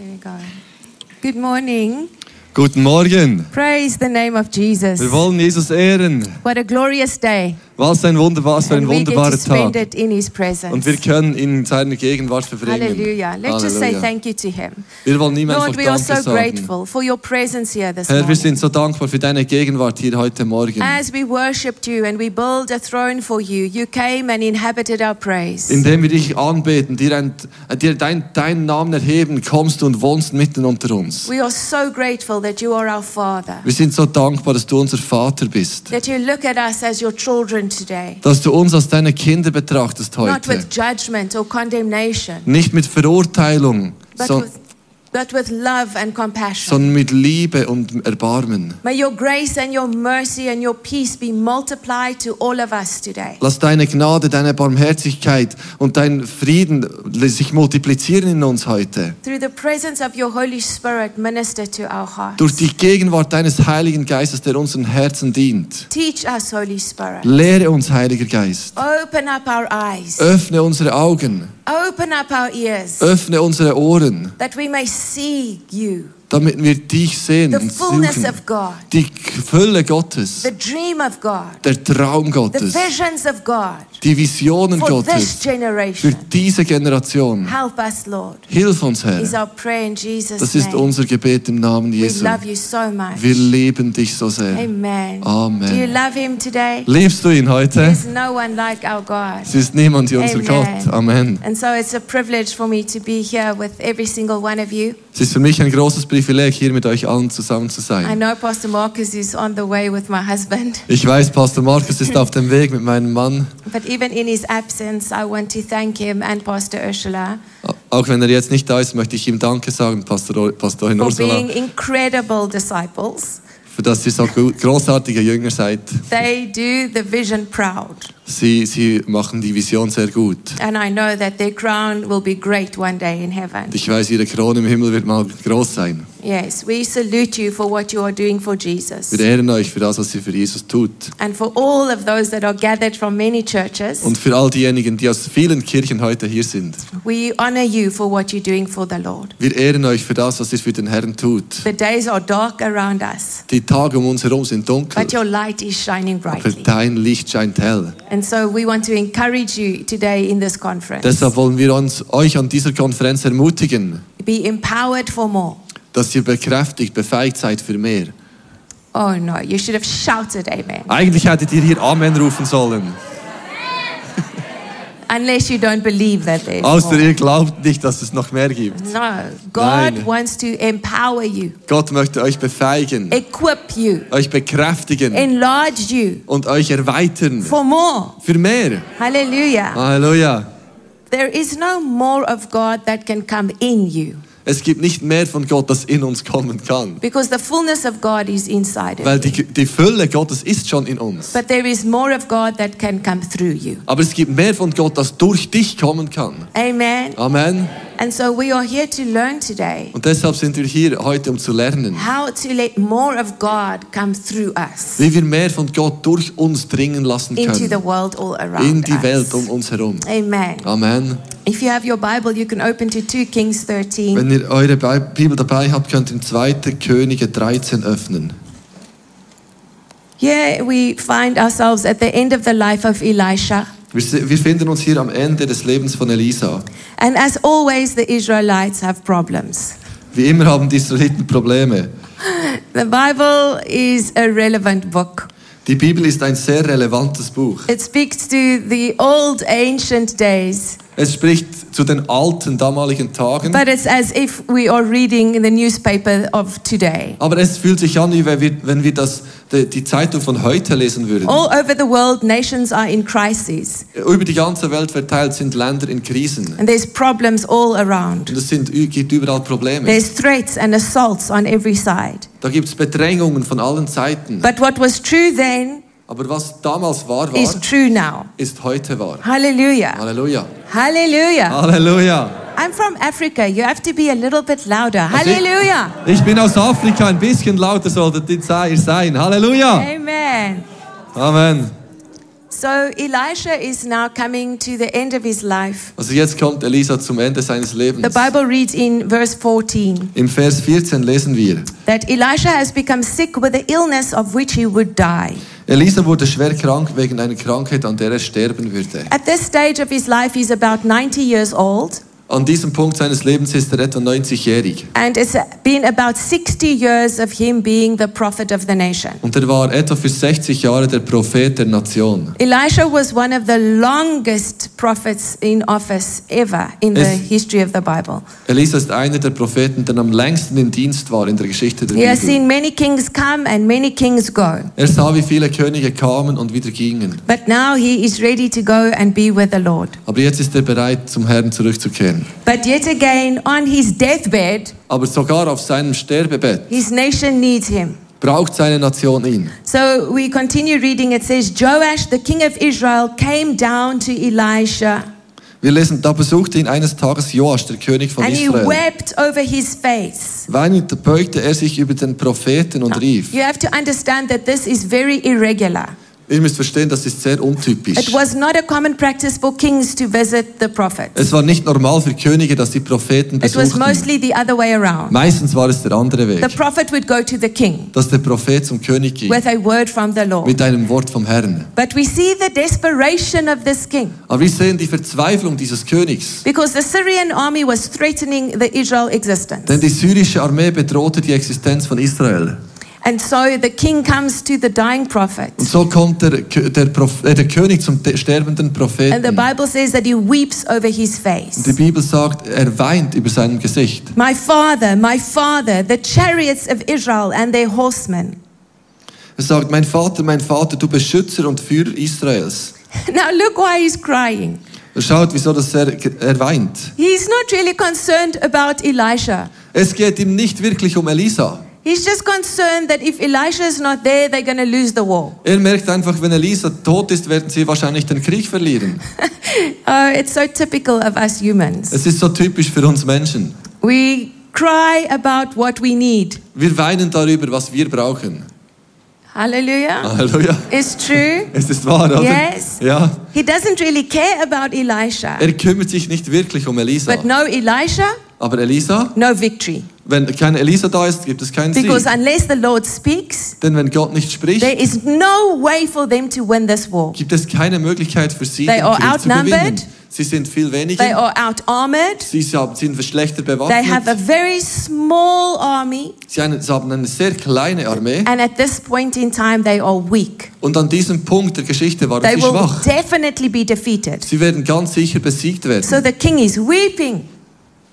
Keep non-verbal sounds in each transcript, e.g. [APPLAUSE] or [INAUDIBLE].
There we go. Good morning. Guten Morgen. Praise the name of Jesus. Wir wollen Jesus ehren. What a glorious day. Was ein wunderbar, was für ein wunderbarer Tag. Und wir können ihn in seiner Gegenwart verbringen. Hallelujah. Let's just say Halleluja. thank you to Him. Wir wollen ihm Lord, we are so grateful for your presence here this Herr, wir morning. sind so dankbar für deine Gegenwart hier heute Morgen. As we worshipped you and we built a throne for you, you came and inhabited our praise. Indem wir dich anbeten, dir, ein, dir dein, deinen Namen erheben, kommst du und wohnst mitten unter uns. We are so grateful that you are our Father, Wir sind so dankbar, dass du unser Vater bist. that you look at us as your children Dass du uns als deine Kinder betrachtest not heute. with judgment or condemnation, Nicht mit Verurteilung, but so, with, but with love and compassion. sondern mit Liebe und Erbarmen. May your grace and your mercy and your peace be multiplied to all of us today. Lass deine Gnade, deine Barmherzigkeit und dein Frieden sich multiplizieren in uns heute. Through the presence of your Holy Spirit, minister to our hearts. Durch die Gegenwart deines Heiligen Geistes, der unseren Herzen dient. Teach us, Holy Spirit. Lehre uns, Heiliger Geist. Open up our eyes. Öffne unsere Augen. Open up our ears. Öffne unsere Ohren, That we may see you. Damit wir dich sehen The fullness of God. Die Fülle Gottes, The dream of God. der Traum The Gottes, visions of God. die Visionen For this Gottes für generation. diese Generation. Help us, Lord. Hilf uns, Is Herr. our prayer in Jesus' Das ist unser Gebet im Namen We Jesu. love you so much. Wir lieben dich so sehr. Amen. Amen. Do you love him today? Liebst du ihn heute? No one like our God. Es ist niemand wie unser Amen. Gott. Amen. And so it's a privilege for me to be here with every single one of you. Es ist für mich ein großes Privileg, hier mit euch allen zusammen zu I sein. know Pastor Marcus is on the way with my husband, Ich weiß, Pastor Markus ist auf dem Weg mit meinem Mann. but even in his absence, I want to thank him and Pastor Ursula Auch wenn er jetzt nicht da ist, möchte ich ihm Danke sagen, Pastor, Pastorin Ursula, für dass ihr so großartige Jünger seid. They do the vision proud. Sie, sie machen die Vision sehr gut. And I know that their crown will be great one day in heaven. Und ich weiß, ihre Krone im Himmel wird mal groß sein. Yes, we salute you for what you are doing for Jesus. Wir ehren euch für das, was ihr für Jesus tut. And for all of those that are gathered from many churches, Und für all diejenigen, die aus vielen Kirchen heute hier sind. we honor you for what you're doing for the Lord. Wir ehren euch für das, was ihr für den Herrn tut. The days are dark around us, Die Tage um uns herum sind dunkel, but your light is shining aber brightly. dein Licht scheint hell. And so we want to encourage you today in this conference. Deshalb wollen wir uns, euch an dieser Konferenz ermutigen, Be empowered for more. dass ihr bekräftigt, befähigt seid für mehr. Oh no, you should have shouted amen. Eigentlich hättet ihr hier Amen rufen sollen. Unless you don't believe that there's Außer more. ihr glaubt nicht, dass es noch mehr gibt. No, God Nein. wants to empower you, Gott möchte euch befähigen, equip you, euch bekräftigen enlarge you und euch erweitern. for more. Für mehr. Hallelujah. Halleluja. There is no more of God that can come in you Es gibt nicht mehr von Gott, das in uns kommen kann. because the fullness of God is inside of Weil die, die Fülle Gottes ist schon in uns. But there is more of God that can come through you. Aber es gibt mehr von Gott, das durch dich kommen kann. Amen. Amen. And so we are here to learn today Und deshalb sind wir hier heute, um zu lernen, how to let more of God come through us wie wir mehr von Gott durch uns dringen lassen into the können. world all around In die Welt um us. uns herum. Amen. Amen. If you have your Bible, you can open to 2 Kings 13. Wenn ihr eure Bibel dabei habt, könnt ihr 2. Könige 13 öffnen. Here we find ourselves at the end of the life of Elisha. Wir, wir finden uns hier am Ende des Lebens von Elisa. And as always, the Israelites have problems. Wie immer haben die Israeliten Probleme. [LAUGHS] The Bible is a relevant book. Die Bibel ist ein sehr relevantes Buch. It speaks to the old ancient days, Es spricht zu den alten damaligen Tagen, but it's as if we are reading the newspaper of today. aber es fühlt sich an, wie wenn wir, wenn wir das, die, Zeitung von heute lesen würden. All over the world, nations are in crises, Über die ganze Welt verteilt sind Länder in Krisen. and there's problems all around. Und es sind, gibt überall Probleme. There's threats and assaults on every side. Da gibt es Bedrängungen von allen Seiten. But what was true then Aber was damals wahr is war, true now. ist heute wahr. Hallelujah. Halleluja. Hallelujah. Halleluja. I'm from Africa. You have to be a little bit louder. Also ich-. Ich bin aus Afrika, ein bisschen lauter solltet ihr sein. Halleluja. Amen. Amen. So Elisha is now coming to the end of his life. Also jetzt kommt Elisa zum Ende seines Lebens. The Bible reads in verse 14 Im Vers 14 lesen wir, that Elisha has become sick with the illness of which he would die. Elisa wurde schwer krank wegen einer Krankheit, an der er sterben würde. At this stage of his life, he's about 90 years old, An diesem Punkt seines Lebens ist er etwa 90-jährig. and it's been about 60 years of him being the prophet of the nation. Und er war etwa für 60 Jahre der Prophet der Nation. Elisha was one of the longest prophets in office ever in the Es- history of the Bible. Elisa ist einer der Propheten, der am längsten im Dienst war in der Geschichte der He has Bibel. seen many kings come and many kings go. Er sah, wie viele Könige kamen und wieder gingen. But now he is ready to go and be with the Lord. Aber jetzt ist er bereit, zum Herrn zurückzukehren. But yet again, on his deathbed, Aber sogar auf seinem Sterbebett his nation needs him. braucht seine Nation ihn. So we continue reading. It says, Joash, the king of Israel, came down to Elisha Wir lesen, da besuchte ihn eines Tages Joasch, der König von and he wept over his face. Weinend beugte er sich über den Propheten und rief. You have to understand that this is very irregular. Ihr müsst verstehen, das ist sehr untypisch. It was not a common practice for kings to visit the prophets. Es war nicht normal für Könige, dass die Propheten It was besuchten. mostly the other way around. Meistens war es der andere The Weg, prophet would go to the king dass der Prophet zum König ging with a word from the Lord. mit einem Wort vom Herrn. But we see the desperation of this king Aber wir sehen die Verzweiflung dieses Königs. because the Syrian army was threatening the Israel existence. Denn die syrische Armee bedrohte die Existenz von Israel. And so the king comes to the dying prophet. Und so kommt der, der, Proph- äh, der König zum te- sterbenden And the Propheten. Bible says that he weeps over his Und face. die Bibel sagt, er weint über seinem Gesicht. My father, my father, the chariots of Israel and their horsemen. Er sagt, mein Vater, mein Vater, du Beschützer und Führer Israels. [LAUGHS] Now look why he's crying. Er schaut, wieso das er, er weint. He's not really concerned about Elisha. Es geht ihm nicht wirklich um Elisa. He's just concerned that if Elisha is not there, they're going to lose the war. Er merkt einfach, wenn Elisa tot ist, werden sie wahrscheinlich den Krieg verlieren. [LAUGHS] Oh, it's so typical of us humans. Es ist so typisch für uns Menschen. We cry about what we need. Wir weinen darüber, was wir brauchen. Hallelujah. Halleluja. It's true. [LAUGHS] Es ist wahr, oder? Yes. Ja. He doesn't really care about Elisha. Er kümmert sich nicht wirklich um Elisa. But no Elisha, Aber Elisa, no victory. Wenn keine Elisa da ist, gibt es keinen Sieg. Because unless the Lord speaks, Denn wenn Gott nicht spricht, there is no way for them to win this war. gibt es keine Möglichkeit für sie, They den are Krieg zu gewinnen. outnumbered. Sie sind viel They weniger. are out-armored. Sie haben- sind schlechter They have a bewaffnet. very small army. Sie haben sie haben eine sehr kleine Armee. And at this point in time, they are weak. Und an diesem Punkt der Geschichte waren They sie will schwach. definitely be defeated. Sie werden ganz sicher besiegt werden. So the king is weeping.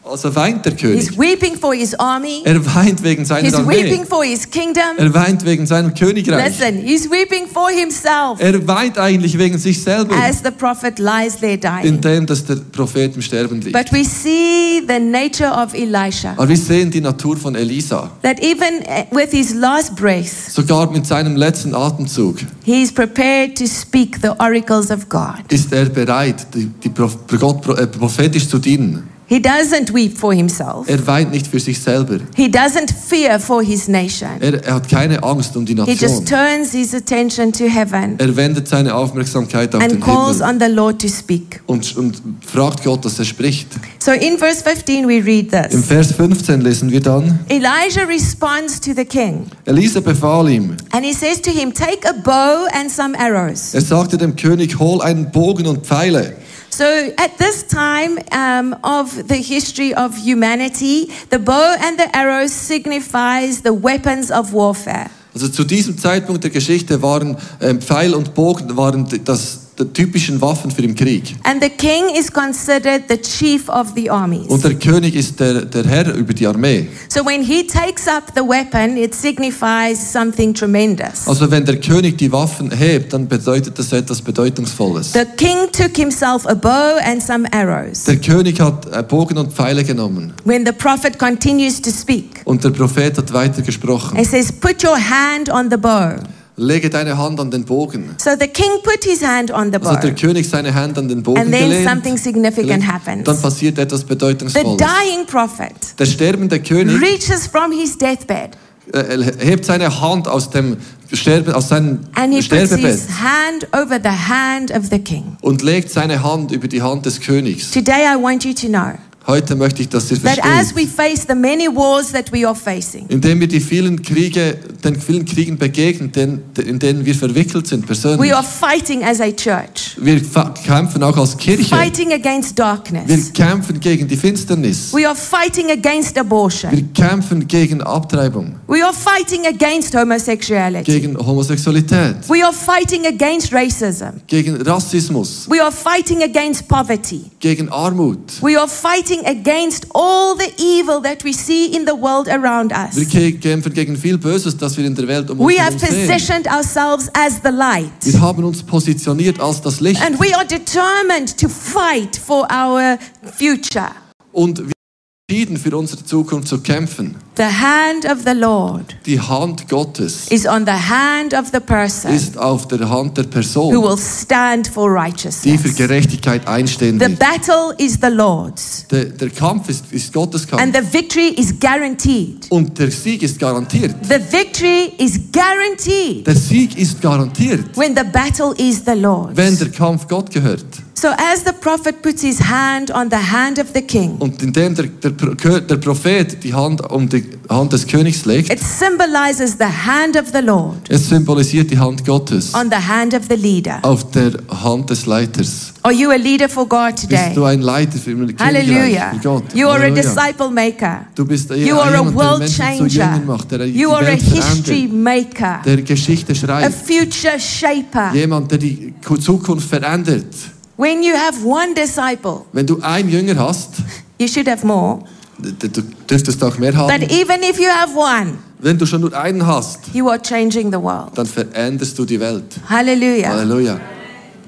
Also weint der He's König. weeping for his army. Er weint wegen seiner He's Armee. weeping for his kingdom. Er weint wegen seinem Königreich. Listen, he's weeping for himself Er weint eigentlich wegen sich selber, as the prophet lies there dying. indem dass der Prophet im Sterben liegt. But we see the nature of Elisha. Aber wir sehen die Natur von Elisa. That even uh, with his last breath, Sogar mit seinem letzten Atemzug he's prepared to speak the oracles of God. ist er bereit, die, die Gott äh, prophetisch zu dienen. He doesn't weep for himself. Er weint nicht für sich selber. He doesn't fear for his nation. Er, er hat keine Angst um die He Nation. just turns his attention to heaven Er wendet seine Aufmerksamkeit auf and den calls Himmel on the Lord to speak. und, und fragt Gott, dass er spricht. So in verse 15, we read Im this Vers 15 lesen wir dann, Elijah responds to the king Elisa befahl ihm, and he says to him, Take a bow and some arrows. er sagte dem König, hol einen Bogen und Pfeile. So at this time um, of the history of humanity, the bow and the arrow signifies the weapons of warfare. Also zu diesem Zeitpunkt der Geschichte waren ähm, Pfeil und Bogen waren das die typischen Waffen für den Krieg. And the king is considered the chief of the armies. Und der König ist der, der Herr über die Armee. So when he takes up the weapon, it signifies something tremendous. Also wenn der König die Waffen hebt, dann bedeutet das etwas Bedeutungsvolles. The king took himself a bow and some arrows. Der König hat äh, Bogen und Pfeile genommen When the prophet continues to speak, und der Prophet hat weiter gesprochen. he says, Put your hand on the bow. Lege deine Hand an den Bogen. So the king put his hand on the Also hat der. König seine Hand an den Bogen And then gelehnt. something significant happens. Dann passiert etwas The Bedeutungsvolles. dying prophet Der sterbende König reaches from his deathbed äh, hebt seine Hand aus dem Sterbe, aus seinem and he puts Sterbebett his hand over the hand of the king. und legt seine Hand über die Hand des Königs. Today, I want you to know Heute möchte ich, dass ihr that as versteht, we face the many wars that we are facing, indem wir die vielen Kriege, den vielen Kriegen begegnen, den, in denen wir verwickelt sind persönlich. we are fighting as a church, Wir kämpfen auch als Kirche. fighting against Wir darkness. kämpfen gegen die Finsternis. We are fighting against abortion. Wir kämpfen gegen Abtreibung, We are fighting against homosexuality. gegen Homosexualität, We are fighting against racism. gegen Rassismus, We are fighting against poverty. gegen Armut. We are fighting against all the evil that we see in the world around us. kä- kämpfen gegen viel Böses, das wir in der Welt um uns We have herum sehen. positioned ourselves as the light. Wir haben uns positioniert als das Licht And we are determined to fight for our future. und wir entschieden für unsere Zukunft zu kämpfen. The hand of the Lord Die Hand Gottes is on the hand of the person ist auf der Hand der who Person, will stand for die für righteousness. Gerechtigkeit einstehen The wird. battle is the Lord's, Der, der Kampf ist, ist Gottes and Kampf the victory is guaranteed. und der Sieg ist garantiert. The victory is guaranteed Der Sieg ist garantiert, when the battle is the Lord's. wenn der Kampf Gott gehört. So as the prophet puts his hand on the hand of the king, Und indem der, der, der Prophet die Hand um die Hand des Königs legt, it symbolizes the hand of the Lord es symbolisiert die Hand Gottes on the hand of the leader. auf der Hand des Leiters. Are you a leader for God today? Bist du ein Leiter für ein Hallelujah. Königreich für Gott? You are a Halleluja. disciple maker. Du bist You are a jemand, world changer. Macht, You are a history maker. der Geschichte A schreibt. future shaper. Jemand, der die Zukunft verändert. When you have one disciple, Wenn du einen Jünger hast, you should have more. d- du dürftest auch mehr But haben. even if you have one, Wenn du schon nur einen hast, you are changing the world. dann veränderst du die Welt. Hallelujah. Halleluja.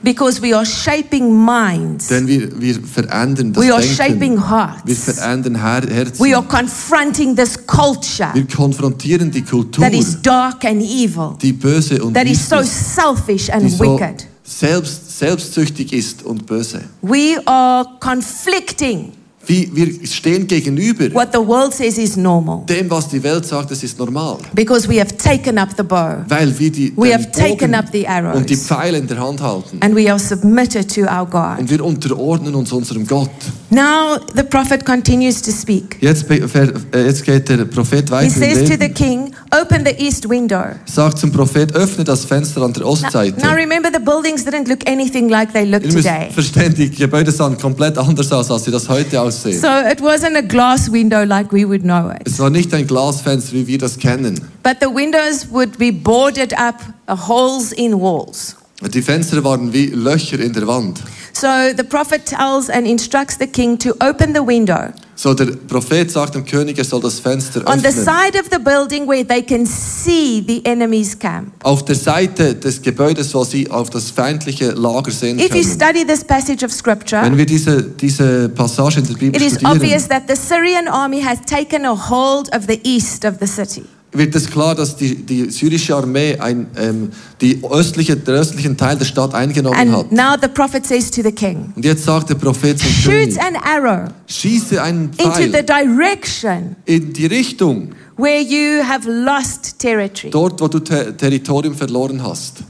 Because we are shaping minds. Denn wir, wir verändern das We are Denken. shaping Wir hearts. verändern Her Herzen. We are confronting this culture wir konfrontieren die Kultur, that is dark and evil, die böse und that is so selfish and so wicked. selbst, selbstsüchtig ist und böse. We are conflicting Wie, wir stehen gegenüber what the world says is normal dem, was die Welt sagt, es ist normal. because we have taken up the bow Weil wir die, We have taken up the arrows. und die Pfeile in der Hand halten. and we are submitted to our God. Und wir unterordnen uns unserem Gott. Now the prophet continues to speak. Jetzt, äh, jetzt geht der Prophet He weiter im says to the king, Open the east window. Sagt zum Prophet, öffne das Fenster an der Ostseite. Now remember, the buildings didn't look anything like they look today. verstehen, die Gebäude sahen komplett anders aus, als sie das heute aussehen. So it wasn't a glass window like we would know it. Es war nicht ein Glasfenster, wie wir das kennen. But the windows would be boarded up, uh, holes in walls. Die Fenster waren wie Löcher in der Wand. So the prophet tells and instructs the king to open the window So der Prophet sagt dem König, er soll das Fenster on the öffnen. side of the building where they can see the enemy's camp. Auf der Seite des Gebäudes, wo sie auf das feindliche Lager sehen If you können. study this passage of scripture, Wenn wir diese, diese Passage in der Bibel it is studieren, obvious that the Syrian army has taken a hold of the east of the city. Wird es klar, dass die, die syrische Armee ein, ähm, die östliche, den östlichen Teil der Stadt eingenommen And hat. now the prophet says to the king, Und jetzt sagt der Prophet zum Shoot König, an arrow schieße einen into the Pfeil direction in die Richtung, where you have lost territory. dort wo du Ter Territorium verloren hast.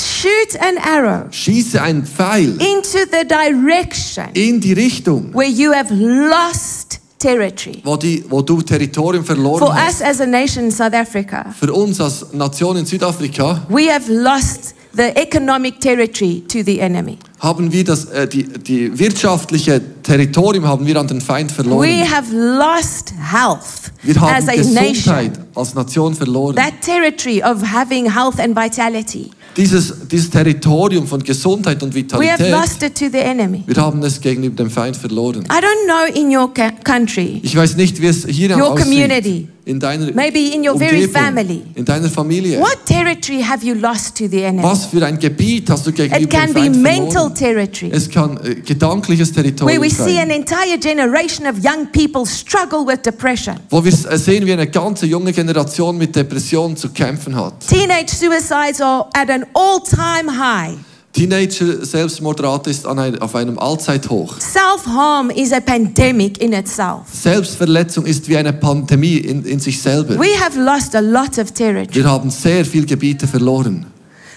Shoot an arrow Schieße einen Pfeil into the direction in die Richtung, where you have lost territory. wo, die, wo du Territorium verloren For hast. us as a nation in South Africa, Für uns als Nation in Südafrika we have lost the economic territory to the enemy. haben wir das, äh, die, die wirtschaftliche Territorium haben wir an den Feind verloren. We have lost health Wir haben as a Gesundheit nation. als Nation verloren. That territory of having health and vitality. Dieses, dieses Territorium von Gesundheit und We have Vitalität, lost it to the enemy. wir haben es gegenüber dem Feind verloren. I don't know in your country, Ich weiß nicht, wie es hier Your aussieht. community. In deiner Maybe in your very family. In deiner Familie. what territory have you lost to the enemy? Was für ein Gebiet hast du gegenüber It can dem be Feind mental verloren? territory. Es kann äh, gedankliches Where Territorium we see an sein. entire generation of young people struggle with depression. Wo wir äh, sehen, wie eine ganze junge Generation mit Depressionen zu kämpfen hat. Teenage suicides are at an all time high. Teenager-Selbstmordrate ist ein, auf einem Allzeithoch. Self-harm is a pandemic in itself. Selbstverletzung ist wie eine Pandemie in, in sich selber. We have lost a lot of territory, Wir haben sehr viel Gebiete verloren.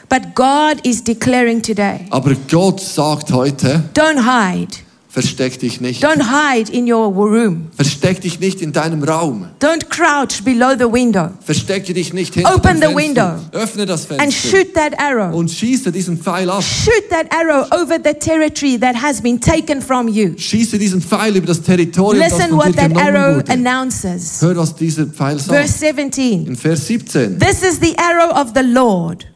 but God is declaring today, Aber Gott sagt heute, don't hide. Versteck dich nicht. Don't hide in your room. Versteck dich nicht in deinem Raum. Don't crouch below the window Verstecke dich nicht hinter Open dem the Fenster. window. Öffne das and Fenster shoot that arrow. und schieße diesen Pfeil ab. Shoot that arrow over the territory that has been taken from you. Schieße diesen Pfeil über das Territorium, das Listen von what dir that arrow wurde. announces. Hör, was dieser Pfeil Verse sagt. 17. In Vers 17. This is the arrow of the Lord.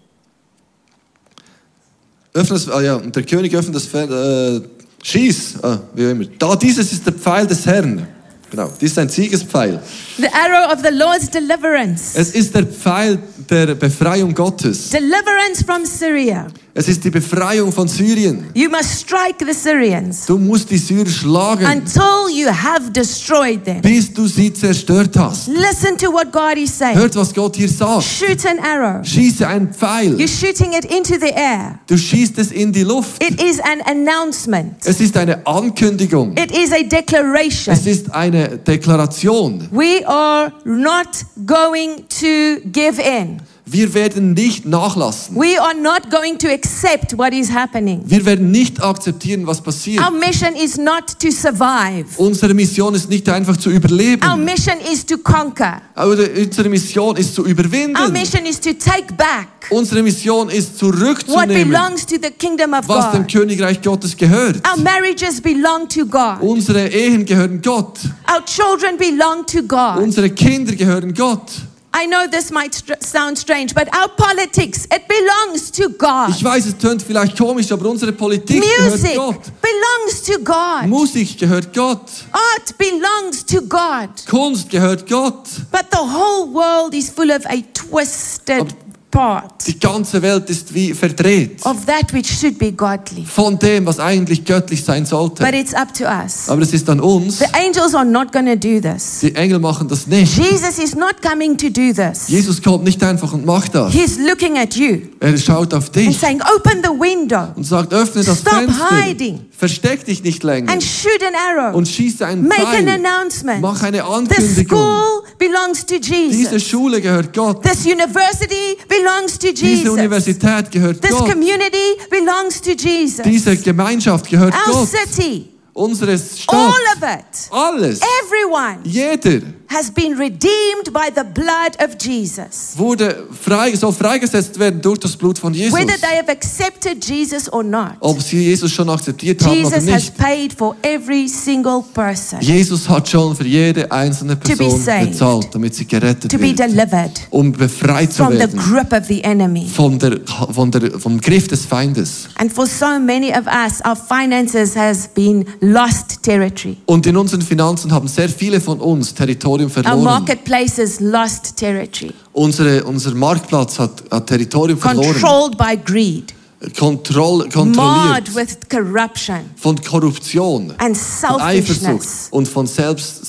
Öffne das, ah ja, und der König öffnet das Feld, äh, schieß, ah, wie immer. Da, dieses ist der Pfeil des Herrn. Genau, dies ist ein Siegespfeil. The arrow of the Lord's deliverance. Es ist der Pfeil der Befreiung Gottes. Deliverance from Syria. Es ist die Befreiung von Syrien. You must strike the Syrians Du musst die Syrer schlagen, until you have destroyed them. bis du sie zerstört hast. Listen to what God is saying. Hört, was Gott hier sagt. Shoot an arrow. Schieße einen Pfeil. You're shooting it into the air. Du schießt es in die Luft. It is an announcement. Es ist eine Ankündigung. It is a declaration. Es ist eine Deklaration. We are not going to give in. Wir werden nicht nachlassen. We are not going to accept what is happening. Wir werden nicht akzeptieren, was passiert. Our mission is not to survive. Unsere Mission ist nicht einfach zu Our überleben. mission is to conquer. Unsere Mission ist zu Our überwinden. mission is to take back Unsere Mission ist what zurückzunehmen, belongs to the kingdom of was dem. Königreich Gottes gehört. Our marriages belong to God. Unsere Ehen gehören Gott. Our children belong to God. Unsere Kinder gehören Gott. I know this might sound strange, but our politics, it belongs to God. Ich weiß, es tönt vielleicht komisch, aber unsere Politik Music gehört Gott. belongs to God. Musik gehört Gott. Art belongs to God. Kunst gehört Gott. But the whole world is full of a twisted part Die ganze Welt ist wie verdreht of that which should be godly. von dem, was eigentlich göttlich sein sollte. But it's up to us. Aber es ist an uns. The angels are not going to do this. Die Engel machen das nicht. Jesus is not coming to do this. Jesus kommt nicht einfach und macht das. He's looking at you Er schaut auf and dich saying, Open the window und sagt, öffne das Stop Fenster. hiding. Versteck dich nicht länger. and shoot an arrow. Und schieße einen Make an Pfeil. announcement. Mach eine The Ankündigung. school belongs to Diese Jesus. Schule gehört Gott. This university belongs to Diese Universität gehört This Gott. community belongs to Jesus. Diese Gemeinschaft gehört Our Gott. city, Unsere Stadt. all of it, Alles. everyone Jeder has been redeemed by the blood of Jesus. wurde frei, soll freigesetzt werden durch das Blut von Jesus. Whether they have accepted Jesus or not, Ob sie Jesus schon akzeptiert haben oder Jesus has nicht. paid for every single person Jesus hat schon für jede einzelne Person saved. bezahlt, damit sie gerettet to be wird, delivered um befreit zu from the werden grip of the enemy. von der, von der, vom Griff des Feindes. And for so many of us, our finances has been lost territory. Und in unseren Finanzen haben sehr viele von uns Territorium Our verloren. marketplaces lost territory, Unsere, unser Marktplatz hat, hat Territorium verloren. controlled by greed, Kontroll, kontrolliert with corruption von Korruption, and von Eifersucht und von Selbst,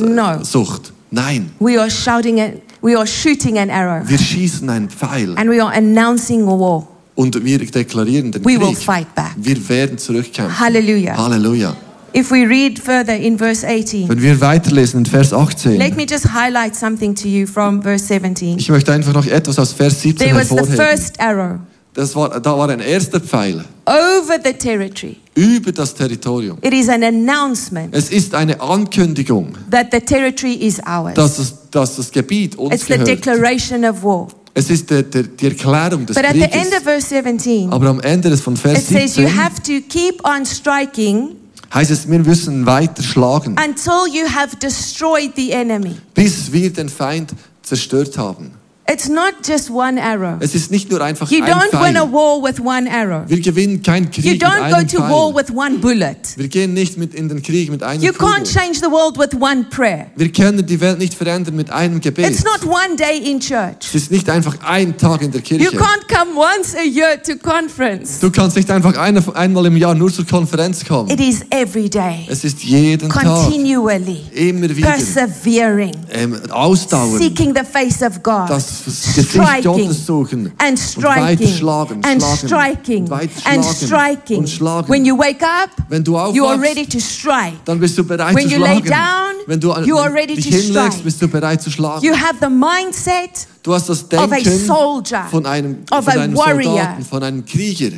No. Selbstsucht. Nein, We are shouting it, we are shooting an arrow, wir schießen einen Pfeil and we are announcing a war. und wir deklarieren den We will Krieg. fight back. Wir werden zurückkämpfen. Hallelujah. Halleluja. If we read further in verse 18, Wenn wir weiterlesen in Vers 18, let me just highlight something to you from verse 17. ich möchte einfach noch etwas aus Vers 17 There was the hervorheben. first arrow Das war, da war ein erster Pfeil over the territory. über das Territorium. It is an announcement Es ist eine Ankündigung, that the territory is ours. dass, es, dass das Gebiet uns It's the gehört. declaration of war. Es ist der, der, die Erklärung des But at the end Krieges. of verse 17, Aber am Ende des von it Vers says you 17 have to keep on striking heißt es, wir müssen weiter schlagen, until you have destroyed the enemy. bis wir den Feind zerstört haben. It's not just one arrow. Es ist nicht nur einfach You ein don't win a Pfeil. war with one arrow. Wir gewinnen keinen Krieg You mit don't go einem to war Pfeil. with one bullet. Wir gehen nicht mit in den Krieg mit einem You can't Kugel. change the world with one prayer. Wir können die Welt nicht verändern mit einem Gebet. It's not one day in church. Es ist nicht einfach ein Tag in der You Kirche. can't come once a year to conference. Du kannst nicht einfach eine, einmal im Jahr nur zur Konferenz kommen. It is every day, Es ist jeden Tag, continually, immer wieder persevering, ähm, Ausdauer, seeking the face of God, das das Gesicht striking Gottes suchen and und striking and striking und and striking. und schlagen. When you wake up, Wenn du you are ready to strike. dann bist du bereit When zu you lay down, Wenn du you are ready dich to hinlegst, strike. bist du bereit zu schlagen. You have the mindset Du hast das of a soldier, von einem, of von a warrior. Soldaten, von einem Krieger.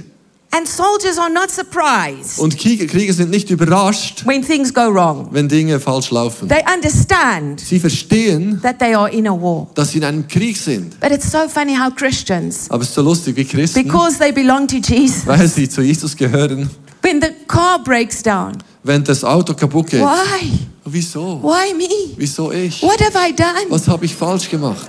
And soldiers are not surprised Und Krieger, Krieger sind nicht überrascht, when things go wrong. wenn Dinge falsch laufen. They understand Sie verstehen, that they are in a war. dass sie in einem Krieg sind. But it's so funny how Christians, Aber es ist so lustig, wie Christen, because they belong to Jesus, weil sie zu Jesus gehören, when the car breaks down, wenn das Auto kaputt geht. why? Wieso? Why me? Wieso ich? What have I done? Was habe ich falsch gemacht?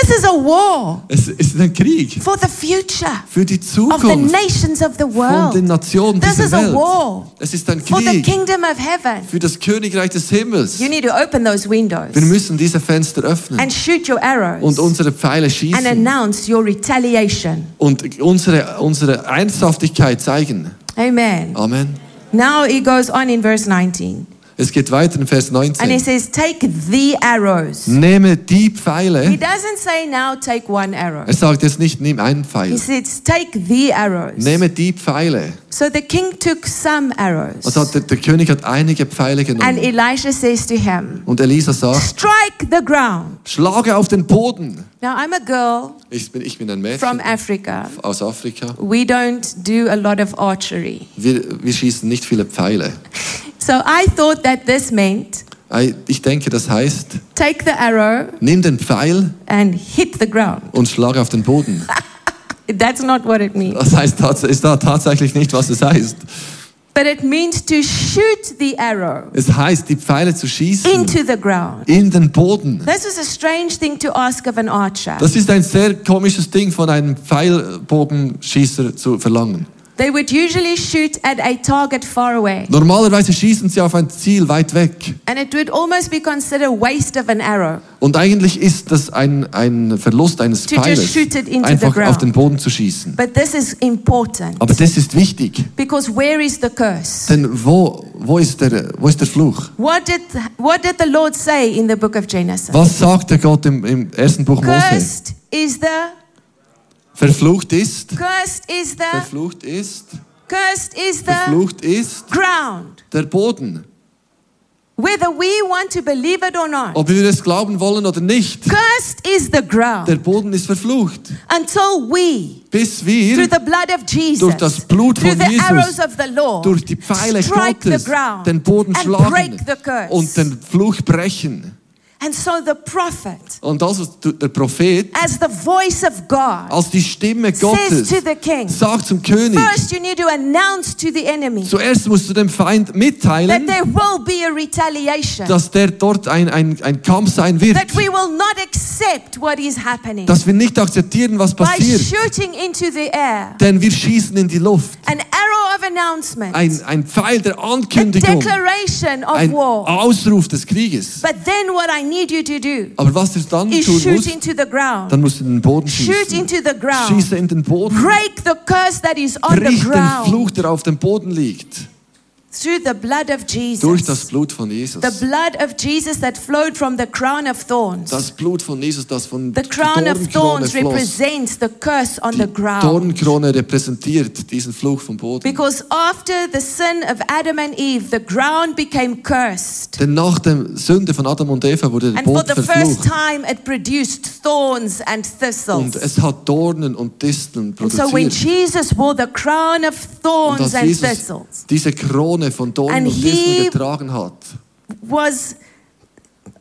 This is a war Es ist ein Krieg for the future für die of the Zukunft nations of the von den world, Nationen This dieser is a Welt. war Es ist ein for the Krieg kingdom of heaven. für das Königreich des Himmels. You need to open those windows Wir müssen diese Fenster öffnen and shoot your und arrows unsere Pfeile and schießen announce your retaliation. und unsere, unsere Ernsthaftigkeit zeigen. Amen. Amen. Now he goes on in verse 19 Es geht weiter in Vers and he 19. says, Take the arrows. Nehme die He Pfeile. doesn't say, Now take one arrow. Er sagt jetzt nicht, nimm einen He Pfeil. says, Take the arrows. Nehme die Pfeile. So the king took some arrows. Also der, der König hat einige Pfeile And genommen. Elisha says to him, Und Elisa sagt, Strike the ground. schlage auf den Boden. Now, I'm a girl Ich bin, ich bin ein from Mädchen Africa. aus Afrika. We don't do a lot of archery. Wir, wir schießen nicht viele Pfeile. [LAUGHS] So I thought that this meant Ich denke, das heißt, take the arrow nimm den Pfeil and hit the ground. und schlag auf den Boden. [LAUGHS] That's not what it means. Das heißt, ist da tatsächlich nicht, was es heißt. But it means to shoot the arrow Es heißt, die Pfeile zu schießen into the ground. in den Boden. This was a strange thing to ask of an archer. Das ist ein sehr komisches Ding von einem Pfeilbogenschießer zu verlangen. They would usually shoot at a target far away. Normalerweise schießen sie auf ein Ziel weit weg. And it would almost be considered waste of an arrow. Und eigentlich ist das ein, ein Verlust eines Pfeiles, einfach auf den Boden zu schießen. But this is important Aber das ist wichtig, because where is the curse? denn wo, wo, ist, der, wo ist der Fluch? What did, what did the Lord say in the book of Genesis? Was sagt der Gott im, im ersten Buch Mose? Cursed is the, Verflucht ist, cursed is the, verflucht ist, cursed is the verflucht ist ground. der Boden. Whether we want to believe it or not. Ob wir es glauben wollen oder nicht, Cursed is the ground der Boden ist verflucht. until we, Bis through wir the blood of Jesus, durch das Blut through von the arrows Jesus, of the Lord, durch die Pfeile Gottes the ground den Boden schlagen und den Fluch brechen. And so the prophet, Und das der Prophet as the voice of God, als die Stimme says Gottes to the king, sagt zum König, first you need to announce to the enemy zuerst musst du dem Feind that mitteilen, there will be a retaliation, dass der dort ein, ein, ein Kampf sein wird, that we will not accept what is happening dass wir nicht akzeptieren, was by passiert, shooting into the air. denn wir schießen in die Luft. An arrow of announcement, Ein, ein Pfeil der a Ankündigung, declaration of ein war. Ausruf des Krieges. But then what I need you to do Aber was du dann is tun shoot musst, into the ground. dann musst du in den Boden Shoot schießen. into the ground. Schieße in den Boden. Break the curse that is on the Brich den ground Fluch, der auf dem Boden liegt. Through the blood of Durch das Jesus. Blut von Jesus. The blood of Jesus that flowed from the crown of thorns. Das Blut von Jesus, das von The crown of thorns represents the curse on the Die ground. Dornkrone repräsentiert diesen Fluch vom Boden. Because after the sin of Adam and Eve, the ground became cursed. Denn nach der Sünde von Adam und Eva wurde der And for Boden the first verflucht. time, it produced thorns and Und thistles. es hat Dornen und Disteln And so when produziert. Jesus wore the crown of Und thorns and Jesus thistles, diese Krone von Dornen And und Disteln getragen hat, was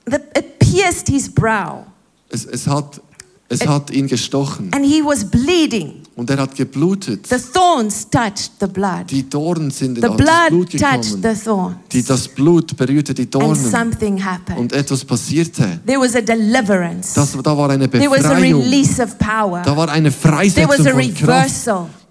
the, it pierced his brow, es, es, hat, es hat ihn gestochen and he was bleeding. und er hat geblutet. The thorns touched the blood. Die Dornen sind in The das Blut gekommen. the thorns, Die, das Blut berührte die and Dornen something happened. und etwas passierte. There was a deliverance. Das, da war eine There was a Befreiung. release of power. Da war eine There was Freisetzung a von Kraft.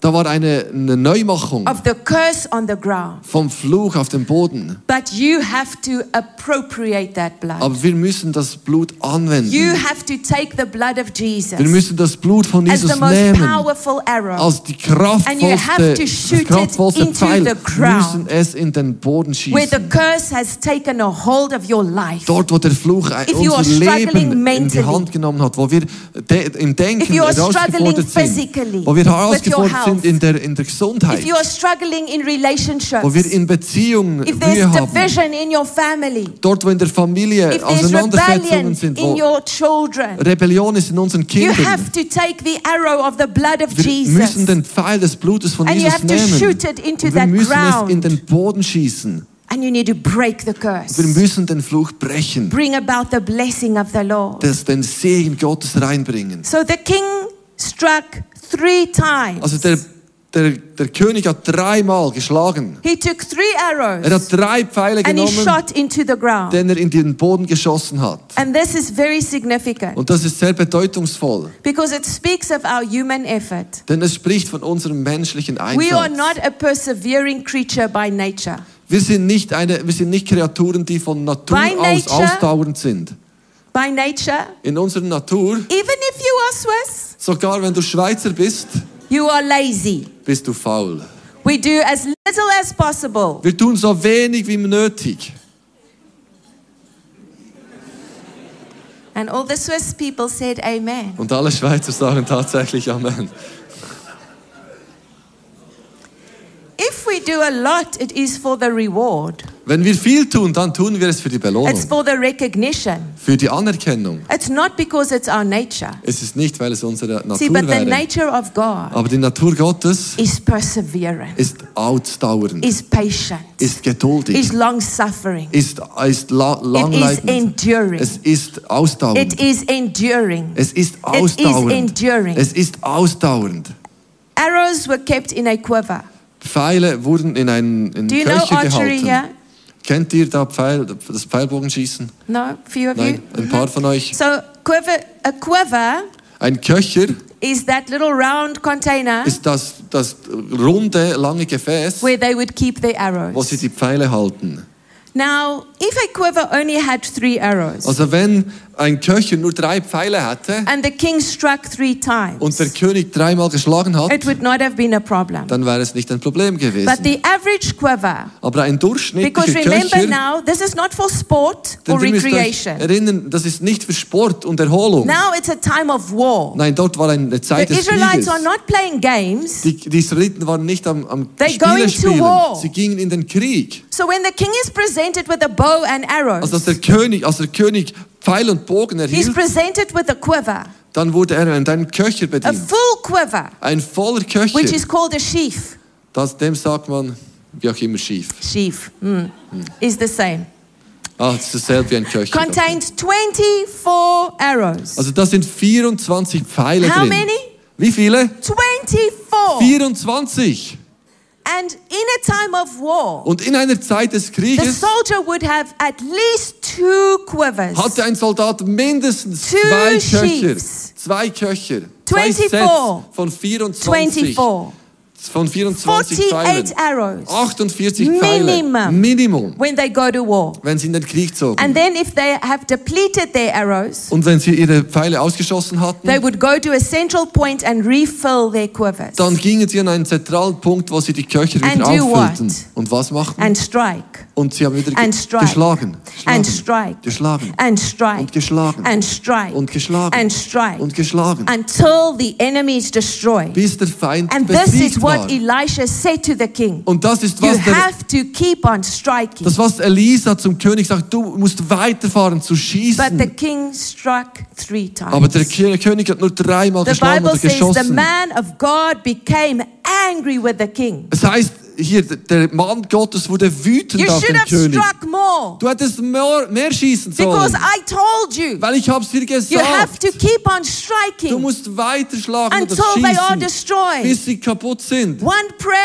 Da war eine, eine Neumachung of the curse on the ground. vom Fluch auf dem Boden. But you have to appropriate that blood. Aber wir müssen das Blut You anwenden. have to take the blood of Jesus Wir müssen das Blut von as the Jesus most nehmen powerful arrow. als die And you have kraftvollste, to shoot it kraftvollste into Pfeil. the ground. müssen es in den Boden Where the schießen. curse has taken a hold of your life. Dort, wo der Fluch ein- If you are unser Leben in die mentally. Hand genommen hat, wo wir de im Denken you herausgefordert sind, physically wo wir herausgefordert your sind in der, in der Gesundheit, If you are struggling in relationships. wo wir in Beziehungen If there's Mühe haben, division in your family. dort, wo in der Familie Auseinandersetzungen sind, in wo your children. Rebellion ist in unseren Kindern. Wir müssen den Pfeil des Blutes von And Jesus nehmen. Und wir müssen es in ground. den Boden schießen. And you need to break the curse. Wir müssen den Fluch brechen, Bring about the blessing of the Lord. das den Segen Gottes reinbringen. So the king struck three times. Also der, der, der König hat dreimal geschlagen. He took three Er hat arrows drei Pfeile and he genommen, shot into the ground. den er in den Boden geschossen hat. And this is very significant Und das ist sehr bedeutungsvoll, because it speaks of our human effort. denn es spricht von unserem menschlichen We are Einsatz. not a persevering creature by nature. Wir sind nicht, eine, wir sind nicht Kreaturen, die von Natur By aus nature- ausdauernd sind. By nature, In unserer Natur, even if you are Swiss, sogar wenn du Schweizer bist, you are lazy. bist du faul. We do as little as possible. Wir tun so wenig wie nötig. And all the Swiss people said amen. Und alle Schweizer sagen tatsächlich Amen. If we do a lot, it is for the reward. Wenn wir viel tun, dann tun wir es für die Belohnung. It's for the recognition. für die Anerkennung. It's not because it's our nature. Es ist nicht, weil es unsere Natur See, but the wäre. nature of God Aber die Natur Gottes is perseverance, ist ausdauernd, is patient, ist geduldig, is long suffering, ist, ist la it is enduring. Es ist ausdauernd. It is enduring. Es ist is ausdauernd. enduring. Es ist ausdauernd. Arrows were kept in a quiver. Pfeile wurden in einen in Do you know Köcher archery gehalten. here? Kennt ihr da Pfeil, das Pfeilbogenschießen? No, few of Nein, you. ein paar von euch. So quiver, a quiver Ein Köcher is that little round container ist das, das runde, lange Gefäß, where they would keep their wo sie arrows. die Pfeile halten. Now, if a quiver only had three arrows Also wenn ein Köcher nur drei Pfeile hätte and the king struck three und der times, König dreimal geschlagen hat, it would not have been a problem. dann wäre es nicht ein Problem But gewesen. the average quiver, Aber ein because durchschnittlicher remember Köcher, now, this is not for sport denn or recreation. erinnern, das ist nicht für Sport und Erholung. Now it's a time of war. Nein, dort war eine The Zeit des Israelites Krieges. are not playing games. Die, die Israeliten waren nicht am, am Spiele spielen. war. Sie gingen in den Krieg. So when the king is presented with a bow and arrows, Also als der König, als der König Pfeil und Bogen he's erhielt, presented with a quiver, dann wurde er in einen Köcher a bedient. full quiver, Ein voller Köcher. which is called a sheaf. Das, dem sagt man, wie auch immer, schief. Sheaf mm, is the same. Ah, es ist dasselbe wie ein Köcher. Contains 24 arrows. Also da sind 24 Pfeile How drin. many? Wie viele? 24. 24. And in a time of war, Und in einer Zeit des the Krieges soldier would have at least two quivers. hatte ein Soldat mindestens Two zwei Köcher. Zwei Köcher. Zwei 24. Sets von 24. 24. Von 24 Pfeilen. 48 arrows 48 Pfeile. Minimum. Minimum. when they go to war. Wenn sie in den Krieg zogen. And then if they have depleted their arrows, Und wenn sie ihre Pfeile ausgeschossen hatten, they would go to a central point and refill their quivers dann gingen sie an einen zentralen Punkt, wo sie die Köcher And wieder do auffüllten. what? Und was machten? and strike Und sie haben wieder geschlagen. and Geschlagen. strike Geschlagen. and strike Und geschlagen. and strike Und geschlagen. and strike Und geschlagen. until the enemy is destroyed. Bis der Feind And this is what Elisha said to the king. Und das ist You was der, have to keep on striking. das was Elisa zum König sagt, du musst weiterfahren zu But the schießen. king struck three Aber der times. Kö- König hat nur dreimal The geschlagen Bible oder says the geschossen. man of God became angry with the king. Es heißt hier, der Mann Gottes wurde wütend You auf should den have König. struck more Du hättest mehr, mehr schießen because sollen. I told you. Weil ich hab's dir You have gesagt. to keep on Du striking musst weiterschlagen oder until they are schießen, destroyed. bis sie kaputt sind. One prayer,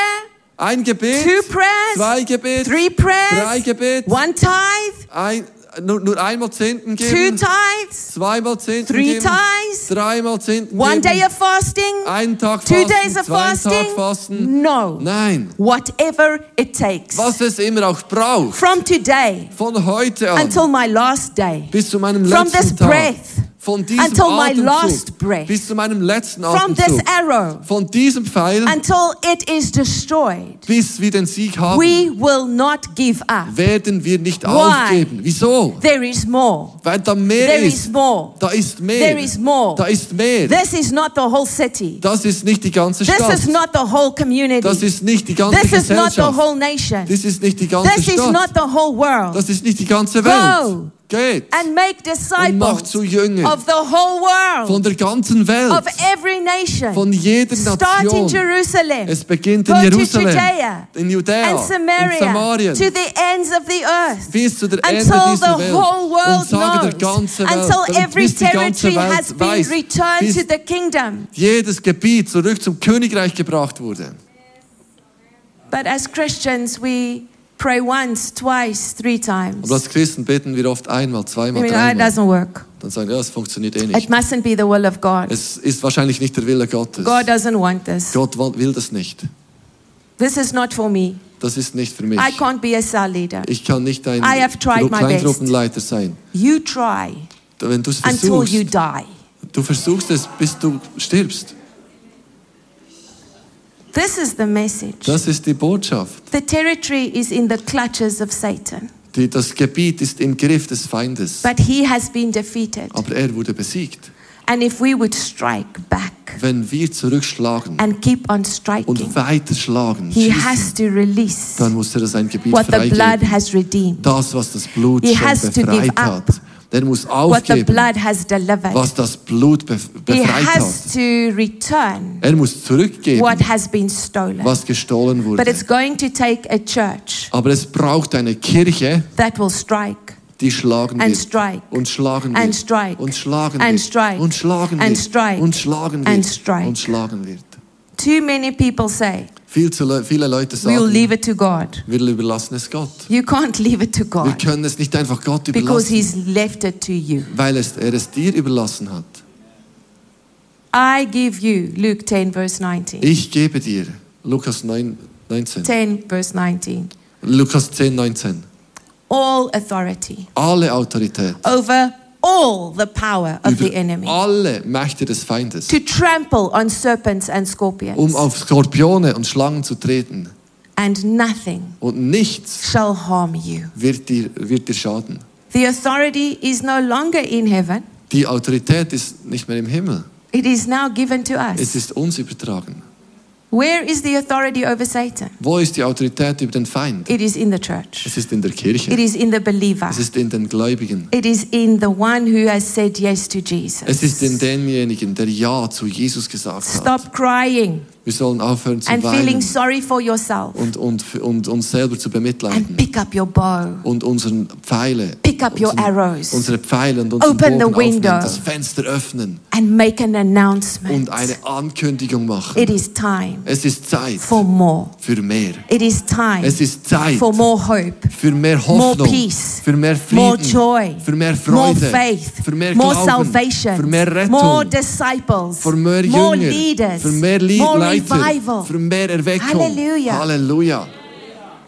Ein Gebet, two prayers, zwei Gebet, three drei prayers, Gebet, one tithe. ein, nur, nur einmal Zehnten two geben, tithes, zweimal Zehnten three geben, tithes, dreimal Zehnten one geben, day of fasting, einen Tag two fasten, days of zwei Tag fasting? fasten. No. Nein, Whatever it takes. was es immer auch braucht, From today von heute an. until my last day. bis zu meinem From this letzten Tag, breath von diesem until my last breath. bis zu meinem letzten From this Atemzug, arrow von diesem Pfeil until it is destroyed. bis wir den Sieg haben, We will not give up. werden wir nicht Why? aufgeben. Wieso? There is more. Weil da mehr There is ist. more. Da ist mehr. There is more. Da ist mehr. This is not the whole city. Das ist nicht die ganze This is not the whole Das community. ist nicht die ganze This is not the whole nation. Das ist nicht die ganze This is not the whole world. Das ist nicht die ganze Go. Welt. Geht And make und macht disciples zu Jüngern of the whole von world, der ganzen Welt, of every nation. von jeder Start in Nation. Jerusalem. Es beginnt Go in to Jerusalem, Judea in Judäa, and in Samaria, Samarien, to the ends of the earth. bis zu der Ende Until dieser the Welt whole world und sage der knows, ganze Welt, until every bis die ganze territory has Welt been weiß, returned bis to the kingdom. jedes Gebiet zurück zum Königreich gebracht wurde. But as Christians, we pray once, twice, three times. Aber als Christen beten wir oft einmal, I zweimal, mean, ah, it dreimal. doesn't work. Dann sagen wir, ja, es funktioniert eh It nicht. mustn't be the will of God. Es ist wahrscheinlich nicht der Wille Gottes. God doesn't want this. Gott will das nicht. This is not for me. Das ist nicht für mich. I can't be a cell leader. Ich kann nicht ein I have tried Gru- my Kleingruppenleiter sein. You try Wenn du es until versuchst, you die. du versuchst es, bis du stirbst. This is the message. Das ist die Botschaft. The territory is in the clutches of Satan, Die, das Gebiet ist im Griff des Feindes. but he has been defeated. Aber er wurde besiegt. And if we would strike back Wenn wir zurückschlagen and keep on striking, und weiterschlagen, he schießen, has to release dann muss er sein Gebiet what the blood freigeben. has redeemed, Das, was das Blut He schon befreit hat. Der muss aufgeben, was das Blut befreit hat. Er muss zurückgeben, what has been stolen. was gestohlen But wurde. it's going to take a church Aber es braucht eine Kirche, that will strike die schlagen And wird strike. und schlagen And wird strike. und schlagen And strike. und schlagen And strike. und schlagen And wird strike. Too many people say, Viel zu le viele Leute we'll sagen, leave it to God. wir überlassen es Gott. You can't leave it to Wir God können es nicht einfach Gott because überlassen, He's left it to you. weil es, er es dir überlassen hat. I give you, Luke 10, verse 19. Ich gebe dir, Lukas 9, 19, 10, verse 19. Lukas 10, 19, All authority alle Autorität over all the power of the enemy. alle Mächte des Feindes, To trample on serpents and um scorpions. auf Skorpione und Schlangen zu treten. And nothing Und nichts shall harm you. wird dir, wird dir schaden. The authority is no longer in heaven. Die Autorität ist nicht mehr im Himmel. It is now given to Es us. ist uns übertragen. Where is the authority over Satan? Wo ist die Autorität über den Feind? It is in the church. Es ist in der Kirche. is in the believer. Es ist in den Gläubigen. It is in the one who has said yes to Jesus. Es ist in Jesus. denjenigen, der Ja zu Jesus gesagt hat. Stop crying Wir sollen aufhören zu and feeling weinen sorry for yourself und, und, und uns selber zu and bemitleiden pick up your bow. und unseren Pfeile, Pick up your unseren, arrows unsere Pfeile und unseren Open the aufnehmen, window. das Fenster öffnen and make an announcement. und eine Ankündigung machen. It is time Es ist Zeit for more. für mehr. It is time Es ist Zeit for more hope, für mehr more Hoffnung, peace, für mehr more Frieden, joy, für mehr more Freude, faith, für mehr more Glauben, salvation, für mehr Rettung, more disciples, für mehr more Jünger, leaders, für mehr more Leiter, revival. für mehr Erweckung. Halleluja. Halleluja.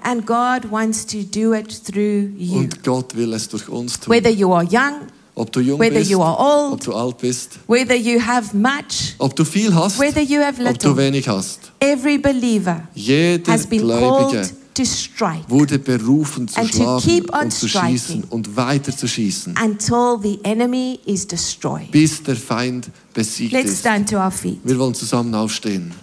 And God wants to do it through you. Und Gott will es durch uns tun. Whether you are young, Ob du jung whether bist, you are ob old, du alt bist, whether you have much, ob du viel hast, whether you have ob du little, wenig hast. every believer Jeder has been Gläubige called to strike wurde berufen zu And to schlagen keep on und zu schießen und weiter zu schießen, until the enemy is destroyed. bis der Feind besiegt Let's ist. stand to our feet. Wir wollen zusammen aufstehen.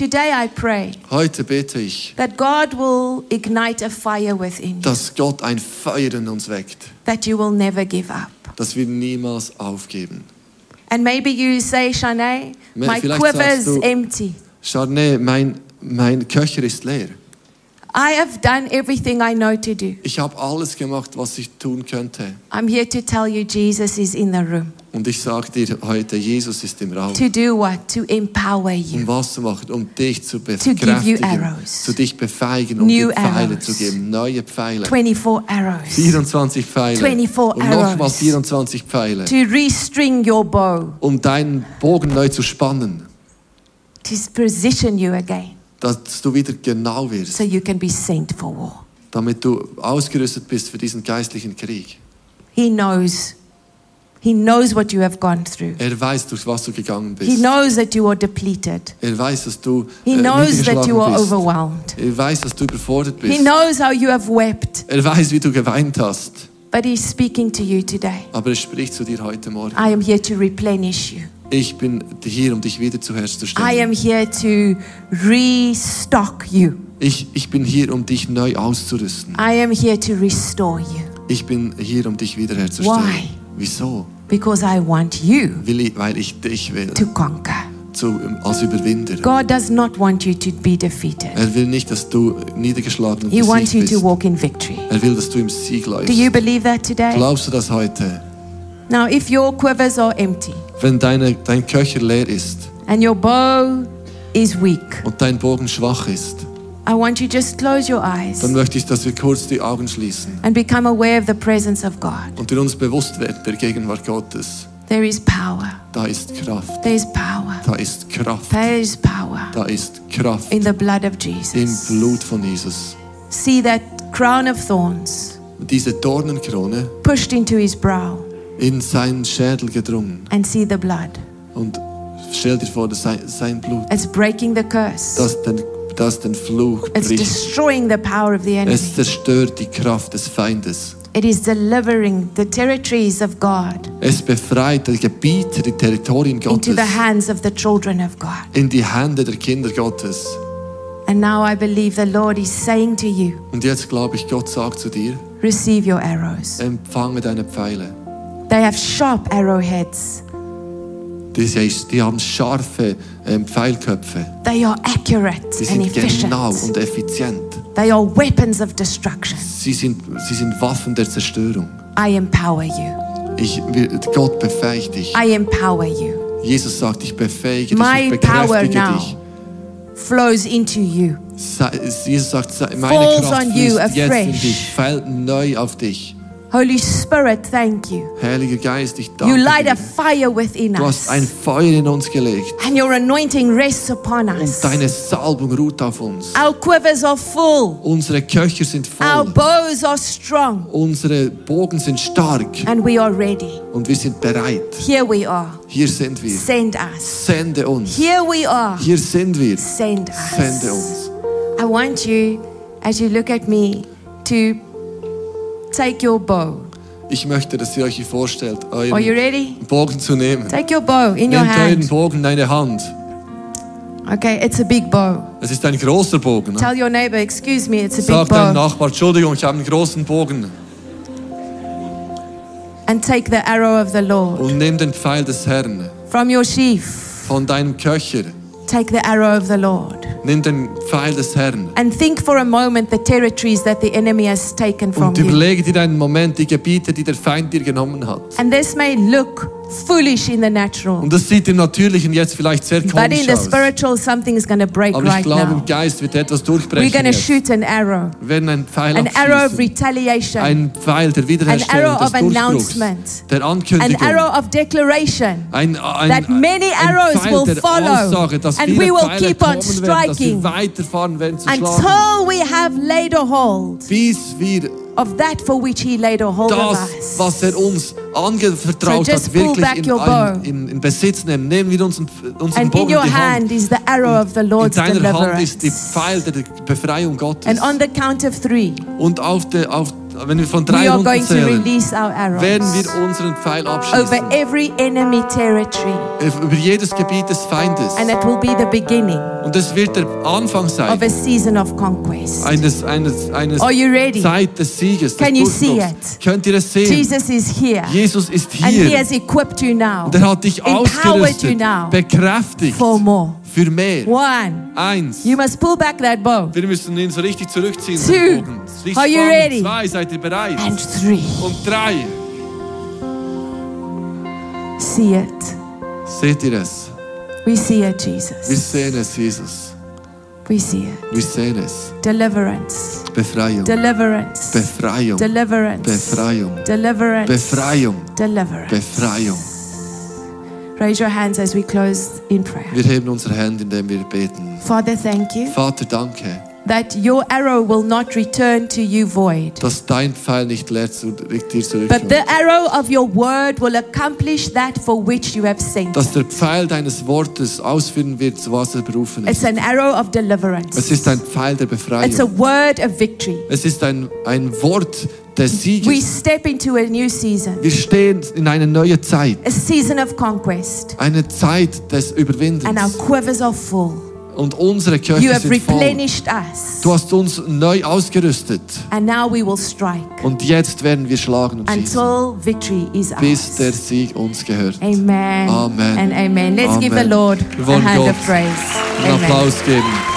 Today I pray Heute bete ich, that God will ignite a fire within you, dass Gott ein Feuer in uns weckt, that you will never give up. dass wir niemals aufgeben. And maybe you say, Shanae, Me- my vielleicht quiver sagst is du- empty. Charne, mein, mein Köcher ist leer. I have done everything I know to do. Ich habe alles gemacht, was ich tun könnte. I'm here to tell you Jesus is in the room. Und ich sage dir heute, Jesus ist im Raum. to do what? To empower you. Um was zu machen? Um dich zu bekräftigen, zu dich befeigen, um New dir Pfeile arrows. zu geben, neue Pfeile. 24 arrows. 24 Pfeile. 24 und nochmal arrows. 24 Pfeile. To restring your bow. Um deinen Bogen neu zu spannen, To position you again. dass du wieder genau wirst, So you can be sent for war. damit du ausgerüstet bist für diesen geistlichen Krieg. He knows. He knows what you have gone through. Er weiß, durch was du gegangen He bist. knows that you are depleted. Er weiß, dass du He äh, knows that you are bist. overwhelmed. Er weiß, dass du überfordert He bist. knows how you have wept. Er weiß, wie du geweint hast. But He's speaking to you today. Aber er spricht zu dir heute Morgen. I am here to replenish you. Ich bin hier, um dich wieder I zuherzustellen. am here to restock you. Ich, ich bin hier, um dich neu auszurüsten. I am here to restore you. Ich bin hier, um dich wiederherzustellen. Why? Wieso? Because I want you ich, weil ich dich will, to conquer. zu, als Überwinder. God does not want you to be defeated. Er will nicht, dass du niedergeschlagen und He wants you besiegt to bist. walk in victory. Er will, dass du im Sieg Do läufst. you believe that today? Glaubst du das heute? Now, if your quivers are empty Wenn deine, dein Köcher leer ist and your bow is weak, und dein Bogen schwach ist, I want you just close your eyes dann möchte ich, dass wir kurz die Augen schließen and become aware of the presence of God. und wir uns bewusst werden der Gegenwart Gottes. There is power. Da ist Kraft. There is power. Da ist Kraft. There is power Da ist Kraft in the blood of im Jesus. Blut von Jesus. See that crown of thorns Diese Dornenkrone pushed into his brow in seinen Schädel gedrungen and see the blood. und stell dir vor, dass sein, sein Blut, It's breaking the curse. das den, das den Fluch It's bricht. destroying the power of the enemy. Es zerstört die Kraft des Feindes. It is delivering the territories of God Es befreit die Gebiete, die Territorien into Gottes the hands of the children of God. in die Hände der Kinder Gottes. And now I believe the Lord is saying to you, Und jetzt glaube ich, Gott sagt zu dir, receive your arrows. empfange deine Pfeile. They have sharp arrowheads. Die, die haben scharfe ähm, Pfeilköpfe. They are accurate and sind genau efficient. und effizient. They are weapons of destruction. Sie sind, sie sind Waffen der Zerstörung. I empower you. Ich, Gott befähigt dich. I empower you. Jesus sagt, ich befähige dich, My ich power bekräftige now dich. flows into you. Jesus sagt, meine Falls Kraft fließt jetzt in dich, fällt neu auf dich. Holy Spirit, thank you. Heiliger Geist, ich You danke light a dir. fire within Du hast ein Feuer in uns gelegt And your anointing rests upon und us. deine Salbung ruht auf uns. Our quivers are full. Unsere Köcher sind Our voll, bows are strong. unsere Bogen sind stark And we are ready. und wir sind bereit. Here we are. Hier sind wir. Send us. Sende uns. Here we are. Hier sind wir. Send us. Sende uns. I want you, as you look at me, to take your bow. Ich möchte, dass ihr euch vorstellt, euren? Bogen zu nehmen. Take your bow in your Nehmt euren hand. Bogen in deine Hand. Okay, it's a big bow. Es ist ein großer Bogen. ne? Tell your neighbor, excuse me, it's a big Sag deinem bow. Nachbar, Entschuldigung, ich habe einen großen Bogen. And take the arrow of the Lord. Und nimm den Pfeil des Herrn From your sheath, von deinem Köcher. Take the arrow of the Lord. Nimm den Pfeil des Herrn. And think for a moment the territories that the enemy has taken from Und you. überlege dir einen Moment die Gebiete, die der Feind dir genommen hat. And this may look foolish in the natural, Und das sieht im Natürlichen jetzt vielleicht sehr but in komisch the aus. spiritual, something is going to break Aber ich right glaube, now. im Geist wird etwas We're going to shoot an arrow, Wir werden einen Pfeil an arrow of retaliation, Ein Pfeil der Wiederherstellung, An arrow of announcement. der an Ankündigung. arrow of declaration. ein, ein, that many arrows Pfeil will follow, Aussage, dass and we will Pfeile keep on kommen werden, dass striking wir weiterfahren werden zu schlagen, Until we have laid a hold bis wir of that for which He laid a hold of das, was us. er uns anvertraut So hat, wirklich in, ein, in, in Besitz nehmen. Nehmen wir unseren, unseren And Bogen in your in die Hand. hand is the arrow of the In Lord's deiner Hand ist die deliverance. Pfeil der Befreiung Gottes. And on the count of three, Und auf de, auf, wenn wir von we drei are going to runterzählen, release our werden arrows wir unseren Pfeil over abschießen. every enemy territory. Über jedes Gebiet des Feindes. And it will be the beginning Und es wird der Anfang sein. of a season of conquest. Eines, eines, eines Are you ready? Zeit des Sieges. Des Can you see it? Könnt ihr es sehen? Jesus is here. Jesus ist And He hier. has equipped you now Und er hat dich Empowered you ausgerüstet, now bekräftigt for more. Für mehr. One, Eins. you must pull back that bow. Wir müssen ihn so richtig zurückziehen. Two. Bogen. Are you ready? Zwei, seid ihr bereit? And three. Und drei. see it. Seht ihr es? We see it, Wir Jesus. sehen es, Jesus. We see it. Wir sehen es. Deliverance. Befreiung. Deliverance. Befreiung. Deliverance. Befreiung. Deliverance. Befreiung. Deliverance. Befreiung. Raise your hands as we close in prayer. Wir heben unsere Hände, indem wir beten. Father, thank you Vater, danke, that your arrow will not return to you void. dass dein Pfeil nicht leer zu dir But the zurückkommt. arrow of your word will accomplish that for which you have sent. Dass der Pfeil deines Wortes ausführen wird, zu was er berufen It's ist. an arrow of Es deliverance. ist ein Pfeil der It's a Befreiung. word of victory. Es ist ein, ein Wort des We Sieges. step into a new season, Wir stehen in eine neue Zeit. a season of conquest, Eine Zeit des and our Überwindens. quivers are full. Und unsere You Kirche have sind voll. replenished us, Du hast uns neu ausgerüstet. and now we will strike Und jetzt werden wir schlagen und schießen, until victory is bis der ours. Sieg uns gehört. Amen. Amen. And amen. Let's give the Amen. Lord a hand Gott of praise. Einen Amen. Applaus geben.